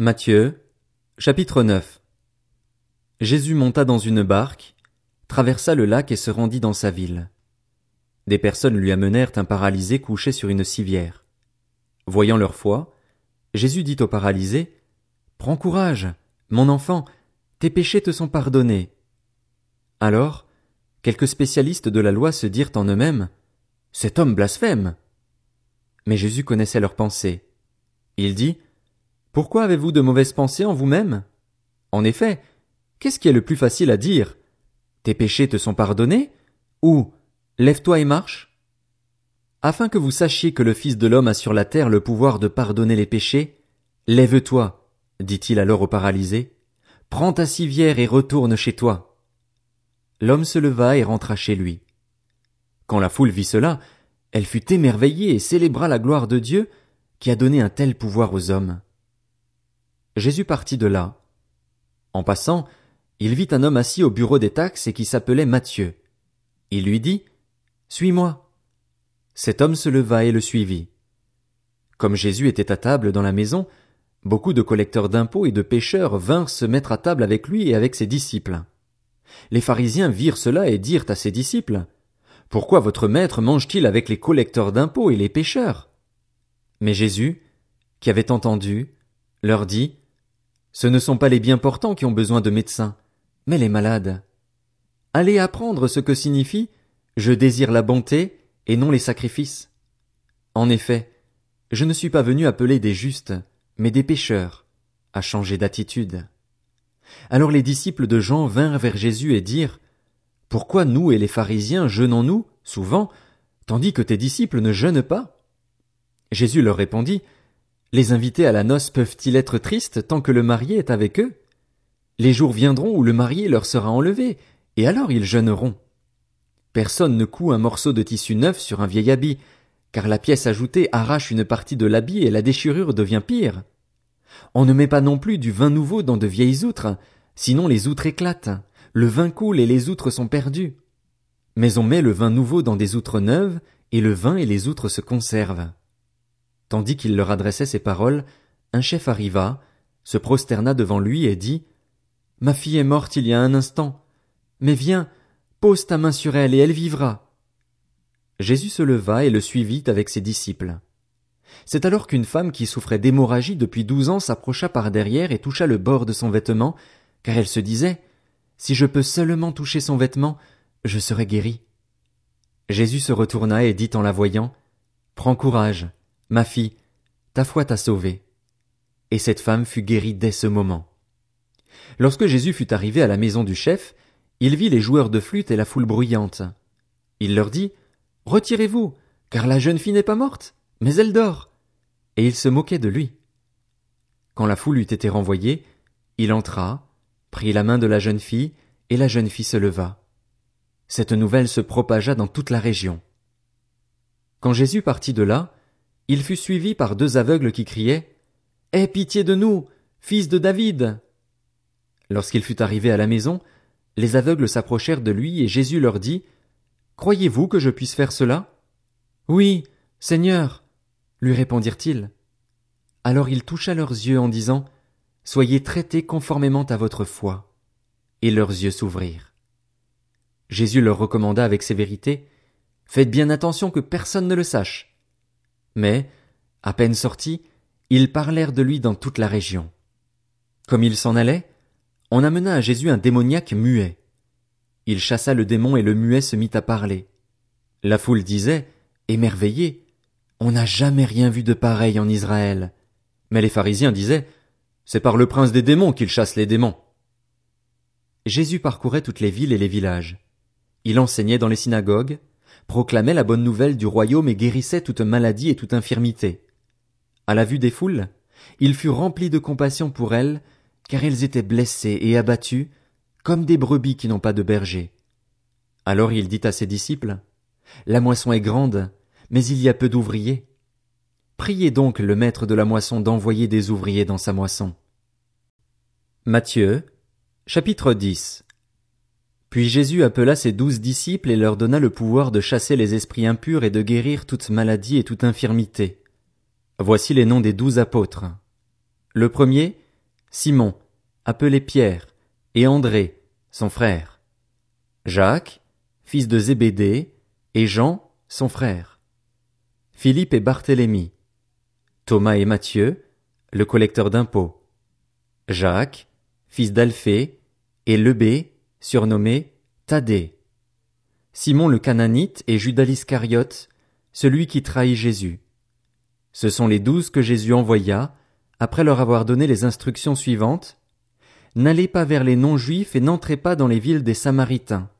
Matthieu, chapitre 9 Jésus monta dans une barque, traversa le lac et se rendit dans sa ville. Des personnes lui amenèrent un paralysé couché sur une civière. Voyant leur foi, Jésus dit au paralysé, Prends courage, mon enfant, tes péchés te sont pardonnés. Alors, quelques spécialistes de la loi se dirent en eux-mêmes, Cet homme blasphème. Mais Jésus connaissait leurs pensées. Il dit, pourquoi avez-vous de mauvaises pensées en vous-même? En effet, qu'est-ce qui est le plus facile à dire? Tes péchés te sont pardonnés? Ou lève-toi et marche? Afin que vous sachiez que le Fils de l'homme a sur la terre le pouvoir de pardonner les péchés, lève-toi, dit-il alors au paralysé, prends ta civière et retourne chez toi. L'homme se leva et rentra chez lui. Quand la foule vit cela, elle fut émerveillée et célébra la gloire de Dieu qui a donné un tel pouvoir aux hommes. Jésus partit de là. En passant, il vit un homme assis au bureau des taxes et qui s'appelait Matthieu. Il lui dit, Suis-moi. Cet homme se leva et le suivit. Comme Jésus était à table dans la maison, beaucoup de collecteurs d'impôts et de pêcheurs vinrent se mettre à table avec lui et avec ses disciples. Les pharisiens virent cela et dirent à ses disciples, Pourquoi votre maître mange-t-il avec les collecteurs d'impôts et les pêcheurs? Mais Jésus, qui avait entendu, leur dit, ce ne sont pas les bien portants qui ont besoin de médecins, mais les malades. Allez apprendre ce que signifie je désire la bonté et non les sacrifices. En effet, je ne suis pas venu appeler des justes, mais des pécheurs, à changer d'attitude. Alors les disciples de Jean vinrent vers Jésus et dirent, Pourquoi nous et les pharisiens jeûnons-nous, souvent, tandis que tes disciples ne jeûnent pas? Jésus leur répondit, les invités à la noce peuvent-ils être tristes tant que le marié est avec eux? Les jours viendront où le marié leur sera enlevé, et alors ils jeûneront. Personne ne coud un morceau de tissu neuf sur un vieil habit, car la pièce ajoutée arrache une partie de l'habit et la déchirure devient pire. On ne met pas non plus du vin nouveau dans de vieilles outres, sinon les outres éclatent, le vin coule et les outres sont perdues. Mais on met le vin nouveau dans des outres neuves, et le vin et les outres se conservent. Tandis qu'il leur adressait ces paroles, un chef arriva, se prosterna devant lui et dit, Ma fille est morte il y a un instant. Mais viens, pose ta main sur elle et elle vivra. Jésus se leva et le suivit avec ses disciples. C'est alors qu'une femme qui souffrait d'hémorragie depuis douze ans s'approcha par derrière et toucha le bord de son vêtement, car elle se disait, Si je peux seulement toucher son vêtement, je serai guérie. Jésus se retourna et dit en la voyant, Prends courage, Ma fille, ta foi t'a sauvée. Et cette femme fut guérie dès ce moment. Lorsque Jésus fut arrivé à la maison du chef, il vit les joueurs de flûte et la foule bruyante. Il leur dit, Retirez-vous, car la jeune fille n'est pas morte, mais elle dort. Et il se moquait de lui. Quand la foule eut été renvoyée, il entra, prit la main de la jeune fille, et la jeune fille se leva. Cette nouvelle se propagea dans toute la région. Quand Jésus partit de là, il fut suivi par deux aveugles qui criaient Aie pitié de nous, fils de David. Lorsqu'il fut arrivé à la maison, les aveugles s'approchèrent de lui et Jésus leur dit Croyez-vous que je puisse faire cela Oui, Seigneur, lui répondirent-ils. Alors il toucha leurs yeux en disant Soyez traités conformément à votre foi. Et leurs yeux s'ouvrirent. Jésus leur recommanda avec sévérité Faites bien attention que personne ne le sache. Mais, à peine sortis, ils parlèrent de lui dans toute la région. Comme il s'en allait, on amena à Jésus un démoniaque muet. Il chassa le démon et le muet se mit à parler. La foule disait, émerveillée, on n'a jamais rien vu de pareil en Israël. Mais les pharisiens disaient, c'est par le prince des démons qu'il chasse les démons. Jésus parcourait toutes les villes et les villages. Il enseignait dans les synagogues, proclamait la bonne nouvelle du royaume et guérissait toute maladie et toute infirmité. À la vue des foules, il fut rempli de compassion pour elles, car elles étaient blessées et abattues, comme des brebis qui n'ont pas de berger. Alors il dit à ses disciples, La moisson est grande, mais il y a peu d'ouvriers. Priez donc le maître de la moisson d'envoyer des ouvriers dans sa moisson. Matthieu, chapitre 10 puis Jésus appela ses douze disciples et leur donna le pouvoir de chasser les esprits impurs et de guérir toute maladie et toute infirmité. Voici les noms des douze apôtres. Le premier, Simon, appelé Pierre, et André, son frère. Jacques, fils de Zébédée, et Jean, son frère. Philippe et Barthélemy. Thomas et Matthieu, le collecteur d'impôts. Jacques, fils d'Alphée, et Lebé, surnommé Thaddée. Simon le Cananite et Judas l'Iscariote, celui qui trahit Jésus. Ce sont les douze que Jésus envoya, après leur avoir donné les instructions suivantes. N'allez pas vers les non-juifs et n'entrez pas dans les villes des Samaritains.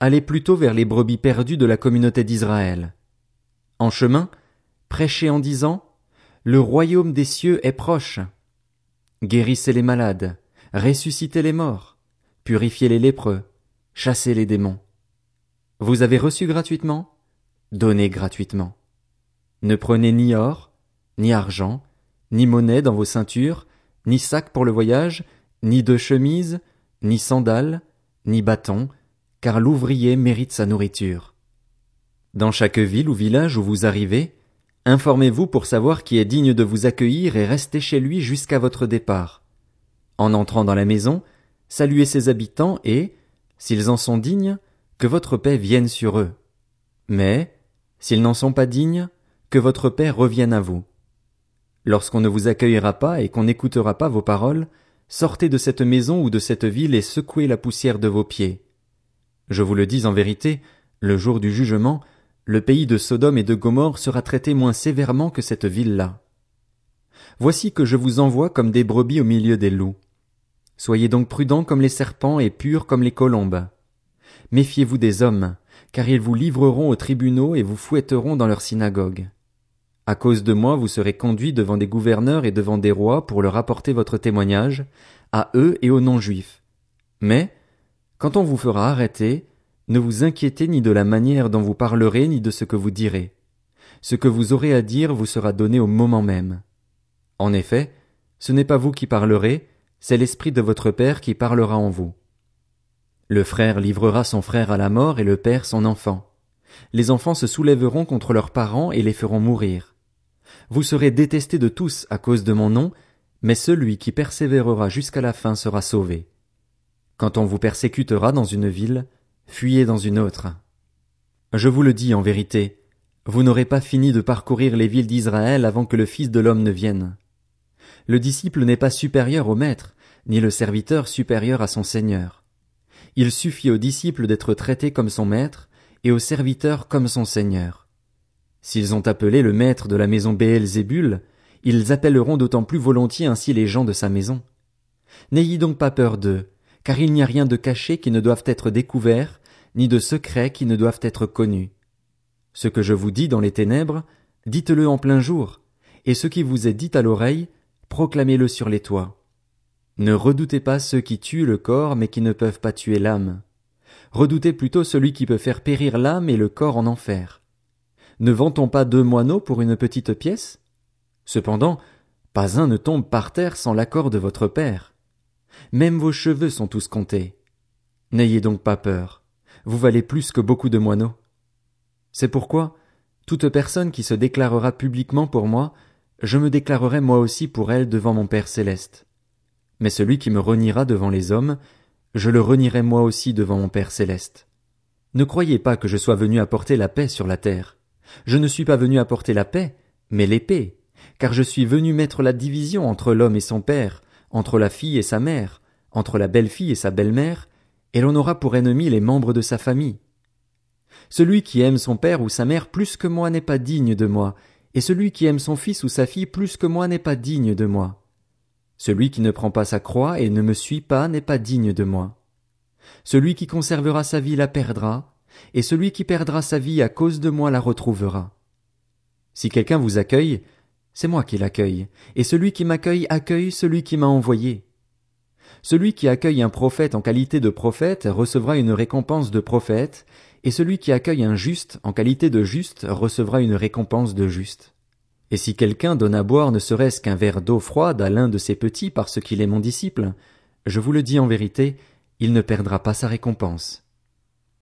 Allez plutôt vers les brebis perdues de la communauté d'Israël. En chemin, prêchez en disant, Le royaume des cieux est proche. Guérissez les malades, ressuscitez les morts, purifiez les lépreux, chassez les démons. Vous avez reçu gratuitement? Donnez gratuitement. Ne prenez ni or, ni argent, ni monnaie dans vos ceintures, ni sac pour le voyage, ni de chemise, ni sandales, ni bâton, car l'ouvrier mérite sa nourriture. Dans chaque ville ou village où vous arrivez, informez-vous pour savoir qui est digne de vous accueillir et restez chez lui jusqu'à votre départ. En entrant dans la maison, saluez ses habitants et, s'ils en sont dignes, que votre paix vienne sur eux. Mais, s'ils n'en sont pas dignes, que votre paix revienne à vous. Lorsqu'on ne vous accueillera pas et qu'on n'écoutera pas vos paroles, sortez de cette maison ou de cette ville et secouez la poussière de vos pieds. Je vous le dis en vérité, le jour du jugement, le pays de Sodome et de Gomorre sera traité moins sévèrement que cette ville-là. Voici que je vous envoie comme des brebis au milieu des loups. Soyez donc prudents comme les serpents et purs comme les colombes. Méfiez-vous des hommes, car ils vous livreront aux tribunaux et vous fouetteront dans leurs synagogues. À cause de moi, vous serez conduits devant des gouverneurs et devant des rois pour leur apporter votre témoignage, à eux et aux non-juifs. Mais, quand on vous fera arrêter, ne vous inquiétez ni de la manière dont vous parlerez ni de ce que vous direz. Ce que vous aurez à dire vous sera donné au moment même. En effet, ce n'est pas vous qui parlerez, c'est l'Esprit de votre Père qui parlera en vous. Le frère livrera son frère à la mort et le père son enfant. Les enfants se soulèveront contre leurs parents et les feront mourir. Vous serez détestés de tous à cause de mon nom, mais celui qui persévérera jusqu'à la fin sera sauvé. Quand on vous persécutera dans une ville, fuyez dans une autre. Je vous le dis en vérité, vous n'aurez pas fini de parcourir les villes d'Israël avant que le Fils de l'homme ne vienne. Le disciple n'est pas supérieur au maître, ni le serviteur supérieur à son Seigneur. Il suffit au disciple d'être traité comme son maître, et au serviteur comme son Seigneur. S'ils ont appelé le maître de la maison Béelzébul, ils appelleront d'autant plus volontiers ainsi les gens de sa maison. N'ayez donc pas peur d'eux, car il n'y a rien de caché qui ne doive être découvert, ni de secret qui ne doivent être connus. Ce que je vous dis dans les ténèbres, dites-le en plein jour, et ce qui vous est dit à l'oreille, proclamez-le sur les toits. Ne redoutez pas ceux qui tuent le corps mais qui ne peuvent pas tuer l'âme. Redoutez plutôt celui qui peut faire périr l'âme et le corps en enfer. Ne vend-on pas deux moineaux pour une petite pièce? Cependant, pas un ne tombe par terre sans l'accord de votre père. Même vos cheveux sont tous comptés. N'ayez donc pas peur. Vous valez plus que beaucoup de moineaux. C'est pourquoi, toute personne qui se déclarera publiquement pour moi, je me déclarerai moi aussi pour elle devant mon Père céleste. Mais celui qui me reniera devant les hommes, je le renierai moi aussi devant mon Père céleste. Ne croyez pas que je sois venu apporter la paix sur la terre. Je ne suis pas venu apporter la paix, mais l'épée, car je suis venu mettre la division entre l'homme et son père, entre la fille et sa mère, entre la belle-fille et sa belle-mère, et l'on aura pour ennemis les membres de sa famille. Celui qui aime son père ou sa mère plus que moi n'est pas digne de moi, et celui qui aime son fils ou sa fille plus que moi n'est pas digne de moi. Celui qui ne prend pas sa croix et ne me suit pas n'est pas digne de moi. Celui qui conservera sa vie la perdra, et celui qui perdra sa vie à cause de moi la retrouvera. Si quelqu'un vous accueille, c'est moi qui l'accueille, et celui qui m'accueille accueille celui qui m'a envoyé. Celui qui accueille un prophète en qualité de prophète recevra une récompense de prophète, et celui qui accueille un juste en qualité de juste recevra une récompense de juste. Et si quelqu'un donne à boire ne serait-ce qu'un verre d'eau froide à l'un de ses petits parce qu'il est mon disciple, je vous le dis en vérité, il ne perdra pas sa récompense.